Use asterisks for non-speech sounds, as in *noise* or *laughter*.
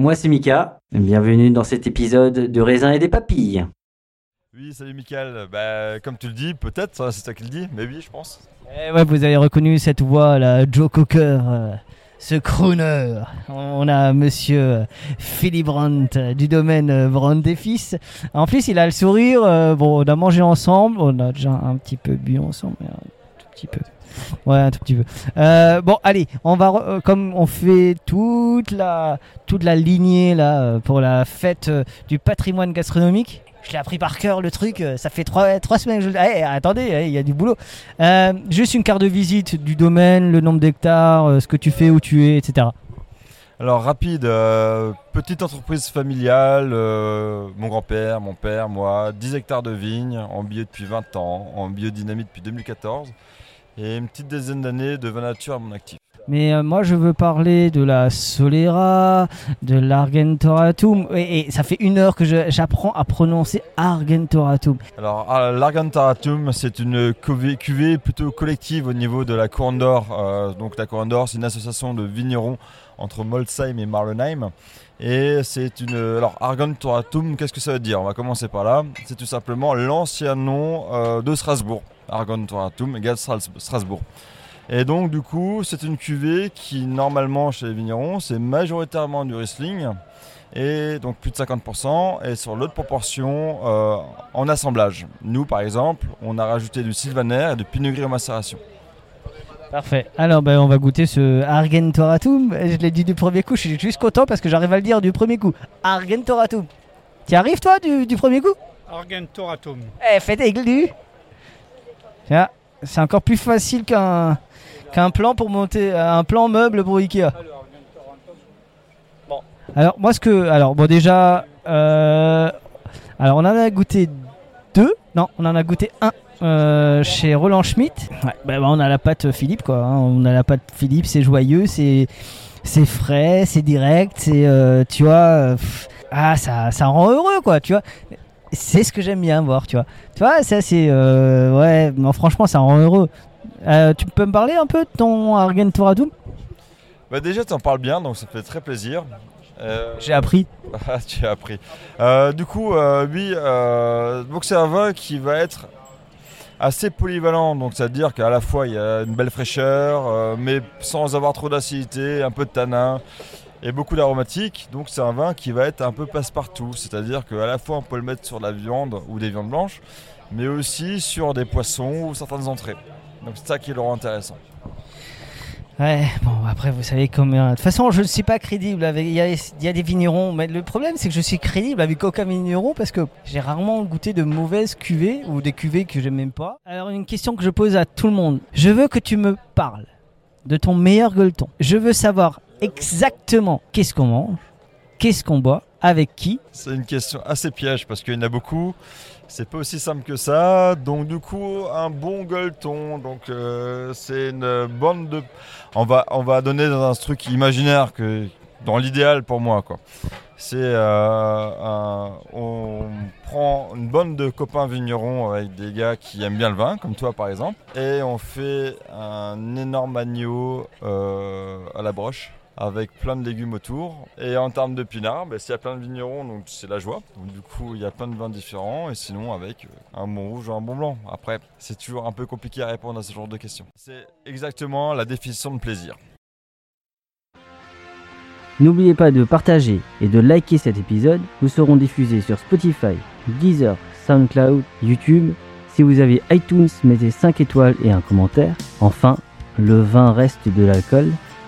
Moi c'est Mika, bienvenue dans cet épisode de raisin et des papilles. Oui, salut Michael. Bah, comme tu le dis, peut-être, hein, c'est toi qui le dis, mais oui, je pense. Eh ouais, vous avez reconnu cette voix, là, Joe Cocker, euh, ce crooner. On a monsieur euh, Philip Brandt euh, du domaine euh, Brandt et Fils. En plus, il a le sourire. euh, bon, on a mangé ensemble, on a déjà un petit peu bu ensemble, mais petit peu. Ouais, un tout petit peu. Euh, bon, allez, on va euh, comme on fait toute la toute la lignée là euh, pour la fête du patrimoine gastronomique. Je l'ai appris par cœur le truc. Ça fait trois, trois semaines que je. Eh, attendez, eh, il y a du boulot. Juste une carte de visite du domaine, le nombre d'hectares, ce que tu fais, où tu es, etc. Alors, rapide, euh, petite entreprise familiale, euh, mon grand-père, mon père, moi, 10 hectares de vignes, en bio depuis 20 ans, en biodynamie depuis 2014, et une petite dizaine d'années de vin nature à mon actif. Mais euh, moi, je veux parler de la Solera, de l'Argentoratum. Et, ça fait une heure que j'apprends à prononcer Argentoratum. Alors, ah, l'Argentaratum, c'est une cuvée, plutôt collective au niveau de la Couronne d'Or. Euh, donc, la Couronne d'Or, c'est une association de vignerons entre Molsheim et Marlenheim. Et c'est une. Alors, Argentaratum, qu'est-ce que ça veut dire? On va commencer par là. C'est tout simplement l'ancien nom euh, de Strasbourg. Argentaratum égale Stras- Strasbourg. Et donc, du coup, c'est une cuvée qui, normalement, chez les vignerons, c'est majoritairement du Riesling et donc plus de 50%, et sur l'autre proportion euh, en assemblage. Nous, par exemple, on a rajouté du sylvaner et du pinot gris en macération. Parfait. Alors, ben, on va goûter ce Argentoratum. Je l'ai dit du premier coup, je suis juste content parce que j'arrive à le dire du premier coup. Argentoratum. Tu arrives, toi, du, du premier coup? Argentoratum. Eh, faites aigu Tiens, c'est encore plus facile qu'un qu'un plan pour monter un plan meuble pour Ikea. Alors moi ce que alors bon déjà euh, alors on en a goûté deux non on en a goûté un euh, chez Roland Schmitt. Ouais, bah, bah, on a la pâte Philippe quoi. hein. On a la pâte Philippe, c'est joyeux, c'est c'est frais, c'est direct, c'est euh, tu vois pff, ah ça ça rend heureux quoi, tu vois. C'est ce que j'aime bien voir, tu vois. Tu vois, ça c'est euh, ouais, non franchement ça rend heureux. Euh, tu peux me parler un peu de ton Argentoratum Bah déjà, tu en parles bien, donc ça fait très plaisir. Euh, J'ai appris. *laughs* Ah, tu as appris. Du coup, oui, donc c'est un vin qui va être assez polyvalent. Donc, c'est-à-dire qu'à la fois il y a une belle fraîcheur, mais sans avoir trop d'acidité, un peu de tanin et beaucoup d'aromatiques. Donc, c'est un vin qui va être un peu passe-partout. C'est-à-dire qu'à la fois on peut le mettre sur de la viande ou des viandes blanches, mais aussi sur des poissons ou certaines entrées. Donc, c'est ça qui le rend intéressant. Ouais, bon après vous savez combien. De toute façon, je ne suis pas crédible. Avec... Il, y a, des vignerons, mais le problème c'est que je suis crédible avec aucun vigneron parce que j'ai rarement goûté de mauvaises cuvées ou des cuvées que j'aime même pas. Alors une question que je pose à tout le monde. Je veux que tu me parles de ton meilleur gueuleton. Je veux savoir exactement qu'est-ce qu'on mange, qu'est-ce qu'on boit, avec qui? C'est une question assez piège parce qu'il y en a beaucoup. C'est pas aussi simple que ça. Donc du coup, un bon gueuleton. Donc euh, c'est une bande de. On va on va donner dans un truc imaginaire que dans l'idéal pour moi quoi. C'est euh, on prend une bande de copains vignerons avec des gars qui aiment bien le vin, comme toi par exemple, et on fait un énorme agneau euh, à la broche avec plein de légumes autour. Et en termes de pinard, bah, s'il y a plein de vignerons, donc c'est la joie. Du coup, il y a plein de vins différents. Et sinon, avec euh, un bon rouge ou un bon blanc. Après, c'est toujours un peu compliqué à répondre à ce genre de questions. C'est exactement la définition de plaisir. N'oubliez pas de partager et de liker cet épisode. Nous serons diffusés sur Spotify, Deezer, SoundCloud, YouTube. Si vous avez iTunes, mettez 5 étoiles et un commentaire. Enfin, le vin reste de l'alcool.